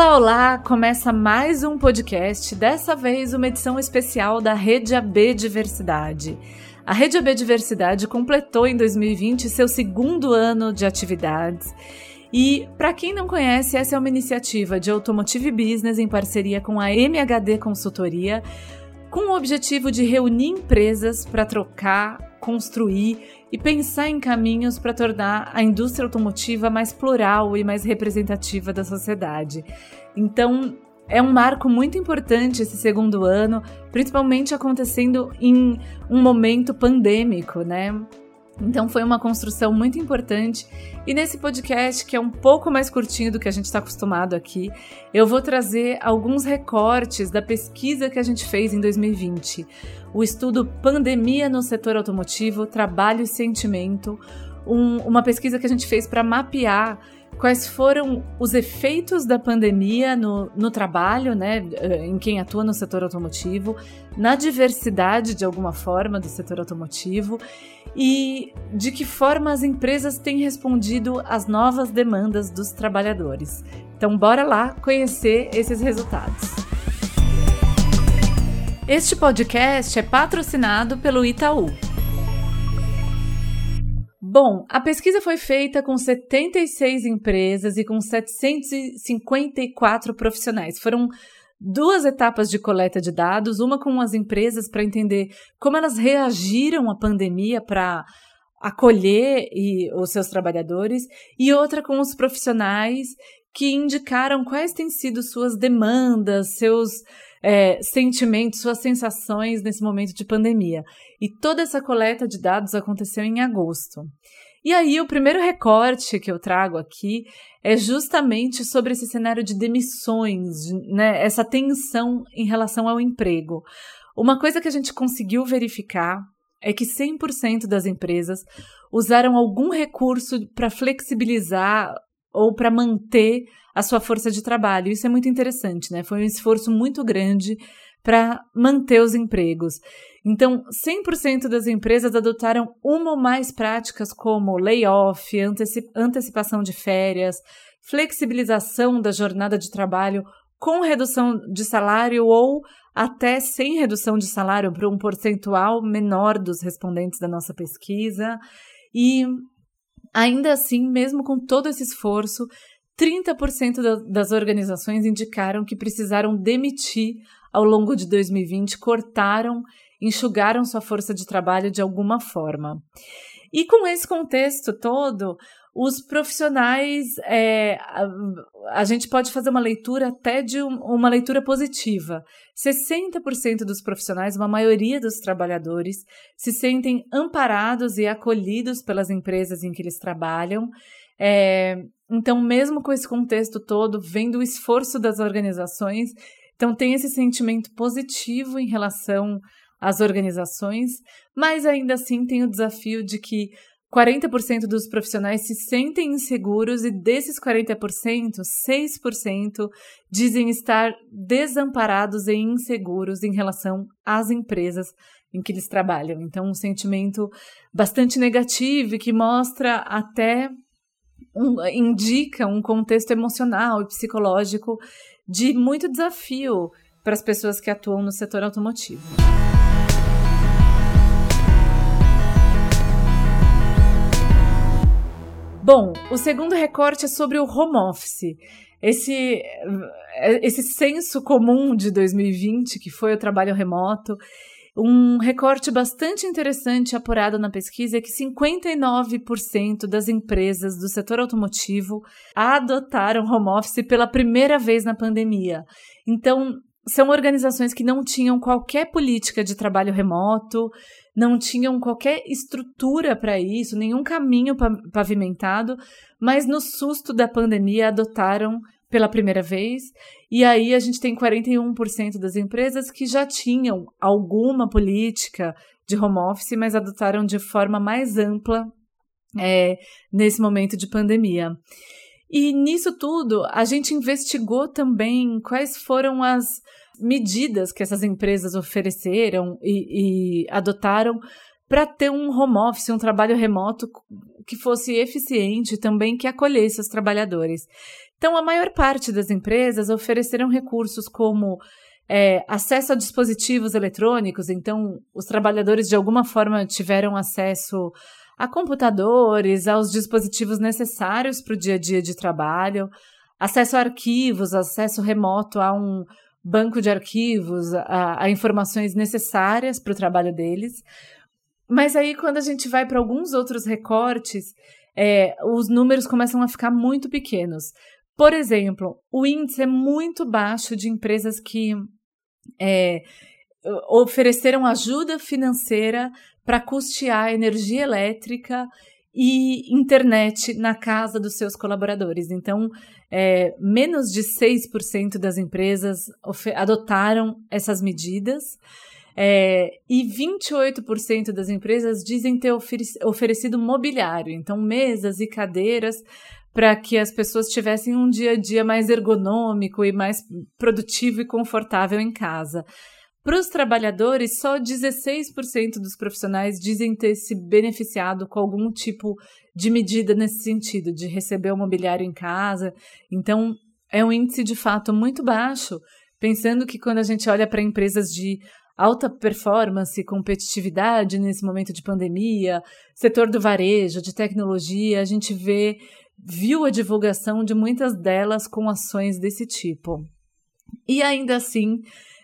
Olá, olá! Começa mais um podcast, dessa vez uma edição especial da Rede AB Diversidade. A Rede AB Diversidade completou em 2020 seu segundo ano de atividades. E, para quem não conhece, essa é uma iniciativa de Automotive Business em parceria com a MHD Consultoria, com o objetivo de reunir empresas para trocar, construir e pensar em caminhos para tornar a indústria automotiva mais plural e mais representativa da sociedade. Então, é um marco muito importante esse segundo ano, principalmente acontecendo em um momento pandêmico, né? Então foi uma construção muito importante. E nesse podcast, que é um pouco mais curtinho do que a gente está acostumado aqui, eu vou trazer alguns recortes da pesquisa que a gente fez em 2020. O estudo Pandemia no Setor Automotivo, Trabalho e Sentimento. Um, uma pesquisa que a gente fez para mapear quais foram os efeitos da pandemia no, no trabalho, né, eh, em quem atua no setor automotivo, na diversidade de alguma forma do setor automotivo e de que forma as empresas têm respondido às novas demandas dos trabalhadores. Então, bora lá conhecer esses resultados. Este podcast é patrocinado pelo Itaú. Bom, a pesquisa foi feita com 76 empresas e com 754 profissionais. Foram duas etapas de coleta de dados, uma com as empresas para entender como elas reagiram à pandemia para acolher e, os seus trabalhadores, e outra com os profissionais que indicaram quais têm sido suas demandas, seus é, sentimentos, suas sensações nesse momento de pandemia. E toda essa coleta de dados aconteceu em agosto. E aí, o primeiro recorte que eu trago aqui é justamente sobre esse cenário de demissões, né? essa tensão em relação ao emprego. Uma coisa que a gente conseguiu verificar é que 100% das empresas usaram algum recurso para flexibilizar ou para manter a sua força de trabalho. Isso é muito interessante, né? Foi um esforço muito grande para manter os empregos. Então, 100% das empresas adotaram uma ou mais práticas como layoff, antecipação de férias, flexibilização da jornada de trabalho com redução de salário ou até sem redução de salário para um percentual menor dos respondentes da nossa pesquisa. E ainda assim, mesmo com todo esse esforço, 30% das organizações indicaram que precisaram demitir ao longo de 2020, cortaram, enxugaram sua força de trabalho de alguma forma. E com esse contexto todo, os profissionais, é, a, a, gente pode fazer uma leitura até de um, uma leitura positiva. 60% dos profissionais, uma maioria dos trabalhadores, se sentem amparados e acolhidos pelas empresas em que eles trabalham. É, então, mesmo com esse contexto todo, vendo o esforço das organizações, então tem esse sentimento positivo em relação às organizações, mas ainda assim tem o desafio de que 40% dos profissionais se sentem inseguros e desses 40%, 6% dizem estar desamparados e inseguros em relação às empresas em que eles trabalham. Então, um sentimento bastante negativo e que mostra até um, indica um contexto emocional e psicológico de muito desafio para as pessoas que atuam no setor automotivo. Bom, o segundo recorte é sobre o home office. Esse, esse senso comum de 2020, que foi o trabalho remoto, um recorte bastante interessante apurado na pesquisa é que 59% das empresas do setor automotivo adotaram home office pela primeira vez na pandemia. Então, são organizações que não tinham qualquer política de trabalho remoto, não tinham qualquer estrutura para isso, nenhum caminho pavimentado, mas no susto da pandemia adotaram pela primeira vez. E aí a gente tem 41% das empresas que já tinham alguma política de home office, mas adotaram de forma mais ampla é, nesse momento de pandemia. E nisso tudo, a gente investigou também quais foram as medidas que essas empresas ofereceram e, e adotaram para ter um home office, um trabalho remoto que fosse eficiente também que acolhesse os trabalhadores. Então, a maior parte das empresas ofereceram recursos como é, acesso a dispositivos eletrônicos, então os trabalhadores de alguma forma tiveram acesso a computadores, aos dispositivos necessários para o dia a dia de trabalho, acesso a arquivos, acesso remoto a um banco de arquivos, a, a informações necessárias para o trabalho deles. Mas aí, quando a gente vai para alguns outros recortes, é, os números começam a ficar muito pequenos. Por exemplo, o índice é muito baixo de empresas que é, ofereceram ajuda financeira para custear energia elétrica e internet na casa dos seus colaboradores. Então, é, menos de 6% das empresas adotaram essas medidas. É, e 28% das empresas dizem ter oferecido mobiliário, então mesas e cadeiras para que as pessoas tivessem um dia a dia mais ergonômico e mais produtivo e confortável em casa. Para os trabalhadores, só 16% dos profissionais dizem ter se beneficiado com algum tipo de medida nesse sentido, de receber o mobiliário em casa. Então, é um índice de fato muito baixo, pensando que quando a gente olha para empresas de alta performance, competitividade nesse momento de pandemia, setor do varejo, de tecnologia, a gente vê viu a divulgação de muitas delas com ações desse tipo. E ainda assim,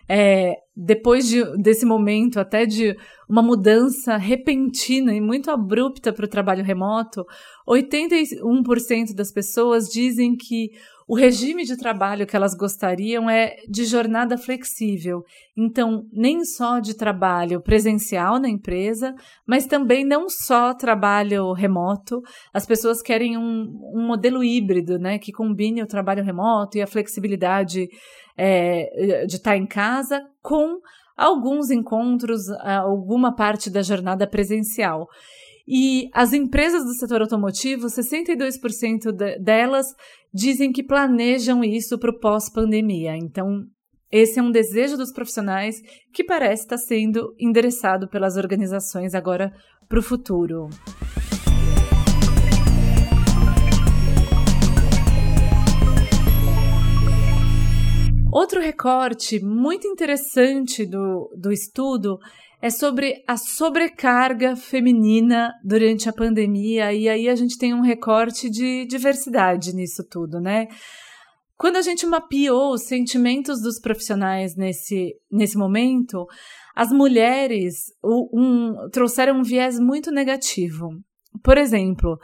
é, depois de, desse momento, até de uma mudança repentina e muito abrupta para o trabalho remoto, 81% das pessoas dizem que o regime de trabalho que elas gostariam é de jornada flexível. Então, nem só de trabalho presencial na empresa, mas também não só trabalho remoto. As pessoas querem um, um modelo híbrido, né, que combine o trabalho remoto e a flexibilidade é, de estar em casa com alguns encontros, alguma parte da jornada presencial. E as empresas do setor automotivo, 62% de, delas dizem que planejam isso para o pós-pandemia. Então, esse é um desejo dos profissionais que parece estar sendo endereçado pelas organizações agora para o futuro. Outro recorte muito interessante do, do estudo é sobre a sobrecarga feminina durante a pandemia, e aí a gente tem um recorte de diversidade nisso tudo, né? Quando a gente mapeou os sentimentos dos profissionais nesse, nesse momento, as mulheres um, trouxeram um viés muito negativo. Por exemplo,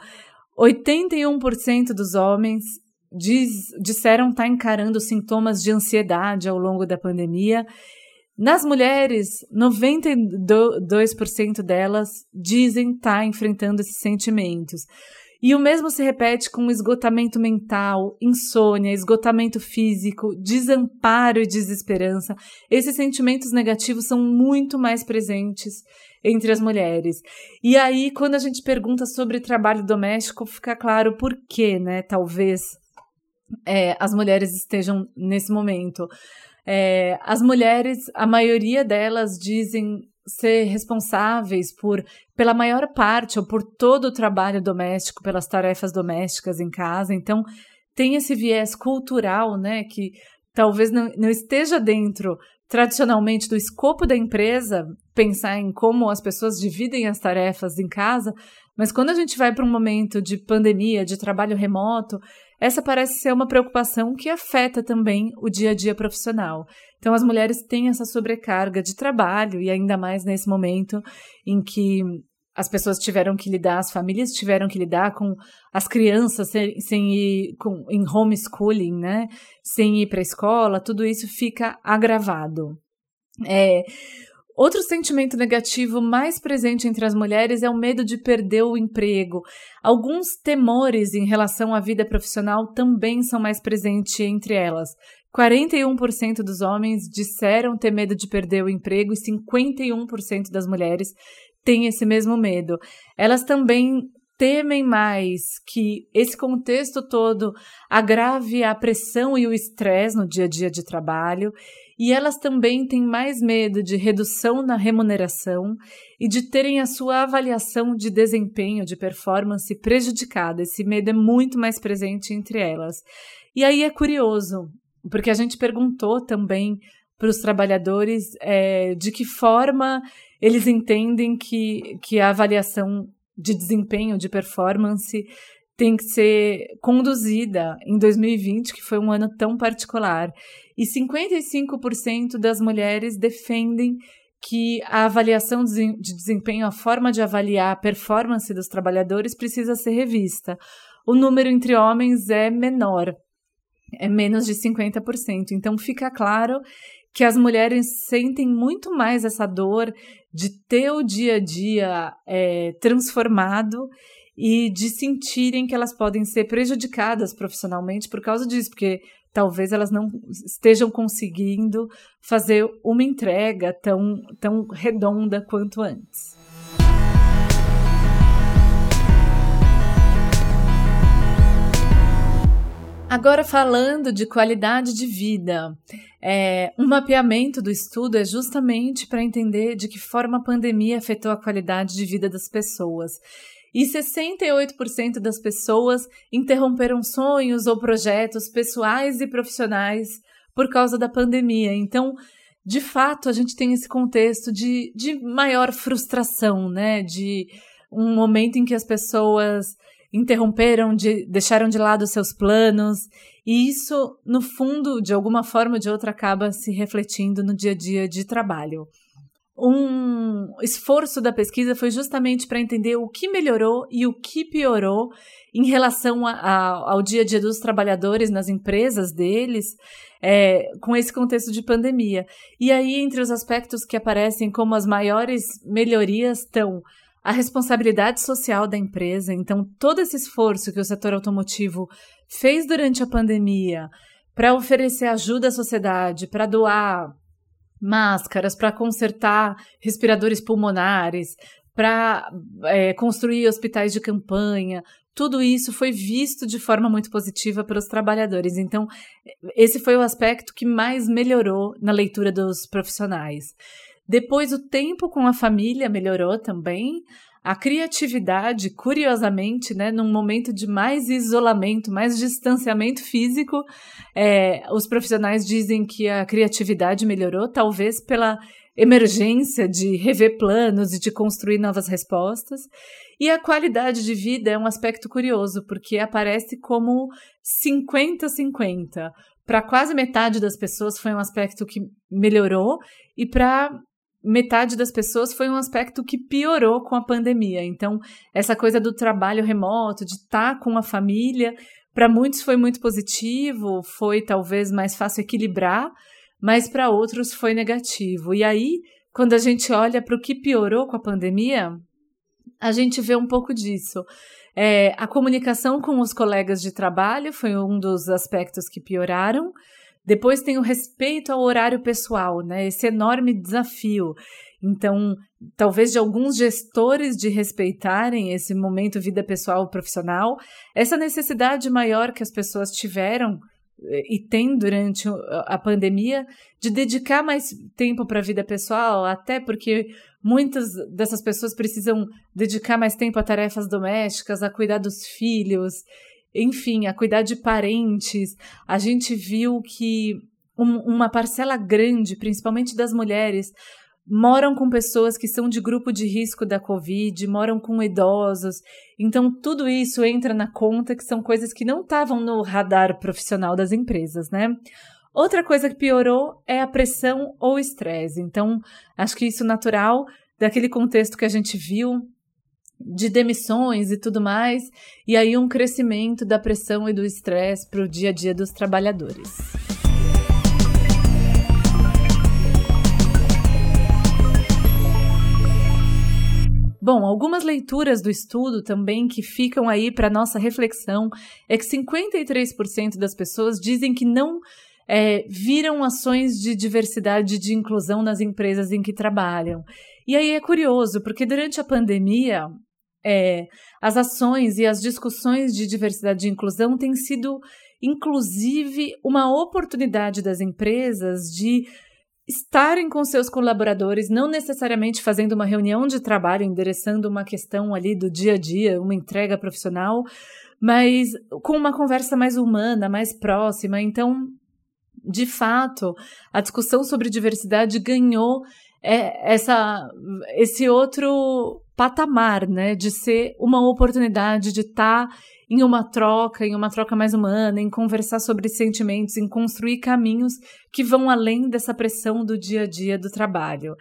81% dos homens diz, disseram estar encarando sintomas de ansiedade ao longo da pandemia nas mulheres, 92% delas dizem estar tá enfrentando esses sentimentos. E o mesmo se repete com esgotamento mental, insônia, esgotamento físico, desamparo e desesperança. Esses sentimentos negativos são muito mais presentes entre as mulheres. E aí, quando a gente pergunta sobre trabalho doméstico, fica claro por que, né? Talvez é, as mulheres estejam nesse momento. É, as mulheres, a maioria delas dizem ser responsáveis por, pela maior parte ou por todo o trabalho doméstico, pelas tarefas domésticas em casa. Então, tem esse viés cultural, né, que talvez não, não esteja dentro tradicionalmente do escopo da empresa pensar em como as pessoas dividem as tarefas em casa, mas quando a gente vai para um momento de pandemia, de trabalho remoto, essa parece ser uma preocupação que afeta também o dia a dia profissional. Então, as mulheres têm essa sobrecarga de trabalho, e ainda mais nesse momento em que as pessoas tiveram que lidar, as famílias tiveram que lidar com as crianças sem, sem ir com, em homeschooling, né? Sem ir para a escola, tudo isso fica agravado. É, Outro sentimento negativo mais presente entre as mulheres é o medo de perder o emprego. Alguns temores em relação à vida profissional também são mais presentes entre elas. 41% dos homens disseram ter medo de perder o emprego e 51% das mulheres têm esse mesmo medo. Elas também temem mais que esse contexto todo agrave a pressão e o estresse no dia a dia de trabalho, e elas também têm mais medo de redução na remuneração e de terem a sua avaliação de desempenho, de performance prejudicada. Esse medo é muito mais presente entre elas. E aí é curioso, porque a gente perguntou também para os trabalhadores é, de que forma eles entendem que, que a avaliação de desempenho, de performance, tem que ser conduzida em 2020, que foi um ano tão particular. E 55% das mulheres defendem que a avaliação de desempenho, a forma de avaliar a performance dos trabalhadores precisa ser revista. O número entre homens é menor, é menos de 50%. Então fica claro que as mulheres sentem muito mais essa dor de ter o dia a dia é, transformado e de sentirem que elas podem ser prejudicadas profissionalmente por causa disso, porque talvez elas não estejam conseguindo fazer uma entrega tão, tão redonda quanto antes. Agora, falando de qualidade de vida, é, um mapeamento do estudo é justamente para entender de que forma a pandemia afetou a qualidade de vida das pessoas. E 68% das pessoas interromperam sonhos ou projetos pessoais e profissionais por causa da pandemia. Então, de fato, a gente tem esse contexto de, de maior frustração, né? De um momento em que as pessoas interromperam, de, deixaram de lado seus planos, e isso, no fundo, de alguma forma ou de outra, acaba se refletindo no dia a dia de trabalho. Um esforço da pesquisa foi justamente para entender o que melhorou e o que piorou em relação a, a, ao dia a dia dos trabalhadores nas empresas deles, é, com esse contexto de pandemia. E aí, entre os aspectos que aparecem como as maiores melhorias estão a responsabilidade social da empresa. Então, todo esse esforço que o setor automotivo fez durante a pandemia para oferecer ajuda à sociedade, para doar máscaras, para consertar respiradores pulmonares, para é, construir hospitais de campanha, tudo isso foi visto de forma muito positiva pelos trabalhadores. Então, esse foi o aspecto que mais melhorou na leitura dos profissionais. Depois, o tempo com a família melhorou também. A criatividade, curiosamente, né, num momento de mais isolamento, mais distanciamento físico, é, os profissionais dizem que a criatividade melhorou, talvez pela emergência de rever planos e de construir novas respostas. E a qualidade de vida é um aspecto curioso, porque aparece como 50-50. Para quase metade das pessoas foi um aspecto que melhorou, e para metade das pessoas foi um aspecto que piorou com a pandemia. Então, essa coisa do trabalho remoto, de estar com a família, para muitos foi muito positivo, foi talvez mais fácil equilibrar, mas para outros foi negativo. E aí, quando a gente olha para o que piorou com a pandemia, a gente vê um pouco disso. É, a comunicação com os colegas de trabalho foi um dos aspectos que pioraram. Depois tem o respeito ao horário pessoal, né? Esse enorme desafio. Então, talvez de alguns gestores de respeitarem esse momento vida pessoal profissional, essa necessidade maior que as pessoas tiveram eh, e têm durante a pandemia de dedicar mais tempo para a vida pessoal, até porque muitas dessas pessoas precisam dedicar mais tempo a tarefas domésticas, a cuidar dos filhos enfim, a cuidar de parentes. A gente viu que um, uma parcela grande, principalmente das mulheres, moram com pessoas que são de grupo de risco da Covid, moram com idosos. Então, tudo isso entra na conta que são coisas que não estavam no radar profissional das empresas, né? Outra coisa que piorou é a pressão ou estresse. Então, acho que isso natural daquele contexto que a gente viu de demissões e tudo mais, e aí um crescimento da pressão e do estresse para o dia a dia dos trabalhadores. Bom, algumas leituras do estudo também que ficam aí para nossa reflexão é que 53% das pessoas dizem que não é, viram ações de diversidade e de inclusão nas empresas em que trabalham. E aí é curioso, porque durante a pandemia, é, as ações e as discussões de diversidade e inclusão têm sido, inclusive, uma oportunidade das empresas de estarem com seus colaboradores, não necessariamente fazendo uma reunião de trabalho, endereçando uma questão ali do dia a dia, uma entrega profissional, mas com uma conversa mais humana, mais próxima. Então, de fato, a discussão sobre diversidade ganhou é, essa, esse outro patamar, né, de ser uma oportunidade de estar tá em uma troca, em uma troca mais humana, em conversar sobre sentimentos, em construir caminhos que vão além dessa pressão do dia a dia do trabalho.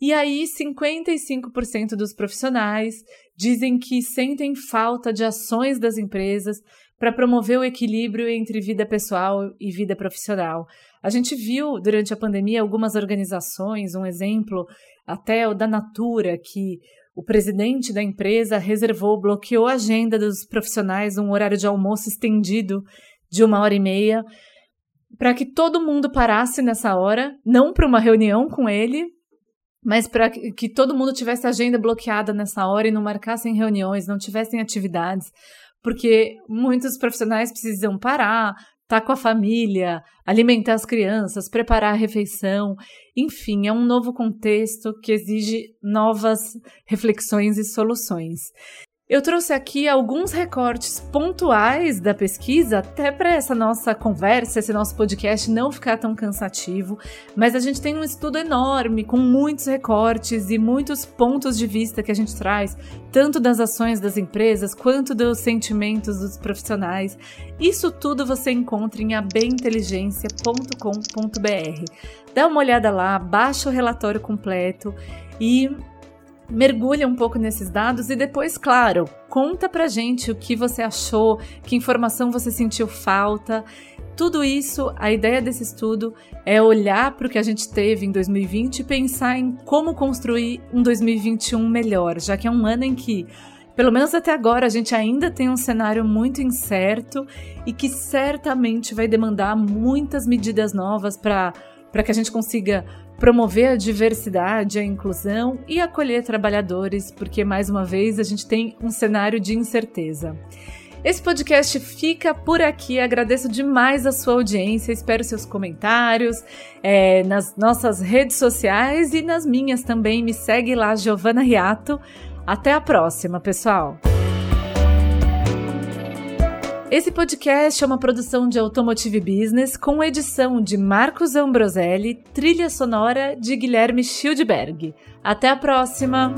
E aí, 55% dos profissionais dizem que sentem falta de ações das empresas para promover o equilíbrio entre vida pessoal e vida profissional. A gente viu durante a pandemia algumas organizações, um exemplo até o da Natura, que o presidente da empresa reservou, bloqueou a agenda dos profissionais, um horário de almoço estendido de uma hora e meia, para que todo mundo parasse nessa hora, não para uma reunião com ele, mas para que todo mundo tivesse a agenda bloqueada nessa hora e não marcassem reuniões, não tivessem atividades, porque muitos profissionais precisam parar, estar com a família, alimentar as crianças, preparar a refeição. Enfim, é um novo contexto que exige novas reflexões e soluções. Eu trouxe aqui alguns recortes pontuais da pesquisa, até para essa nossa conversa, esse nosso podcast não ficar tão cansativo, mas a gente tem um estudo enorme, com muitos recortes e muitos pontos de vista que a gente traz, tanto das ações das empresas quanto dos sentimentos dos profissionais. Isso tudo você encontra em abinteligência.com.br. Dá uma olhada lá, baixa o relatório completo e mergulha um pouco nesses dados e depois, claro, conta pra gente o que você achou, que informação você sentiu falta. Tudo isso, a ideia desse estudo é olhar para o que a gente teve em 2020 e pensar em como construir um 2021 melhor, já que é um ano em que, pelo menos até agora, a gente ainda tem um cenário muito incerto e que certamente vai demandar muitas medidas novas para que a gente consiga promover a diversidade, a inclusão e acolher trabalhadores, porque mais uma vez a gente tem um cenário de incerteza. Esse podcast fica por aqui. Agradeço demais a sua audiência. Espero seus comentários é, nas nossas redes sociais e nas minhas também. Me segue lá, Giovana Riato. Até a próxima, pessoal! Esse podcast é uma produção de Automotive Business com edição de Marcos Ambroselli, trilha sonora de Guilherme Schildberg. Até a próxima!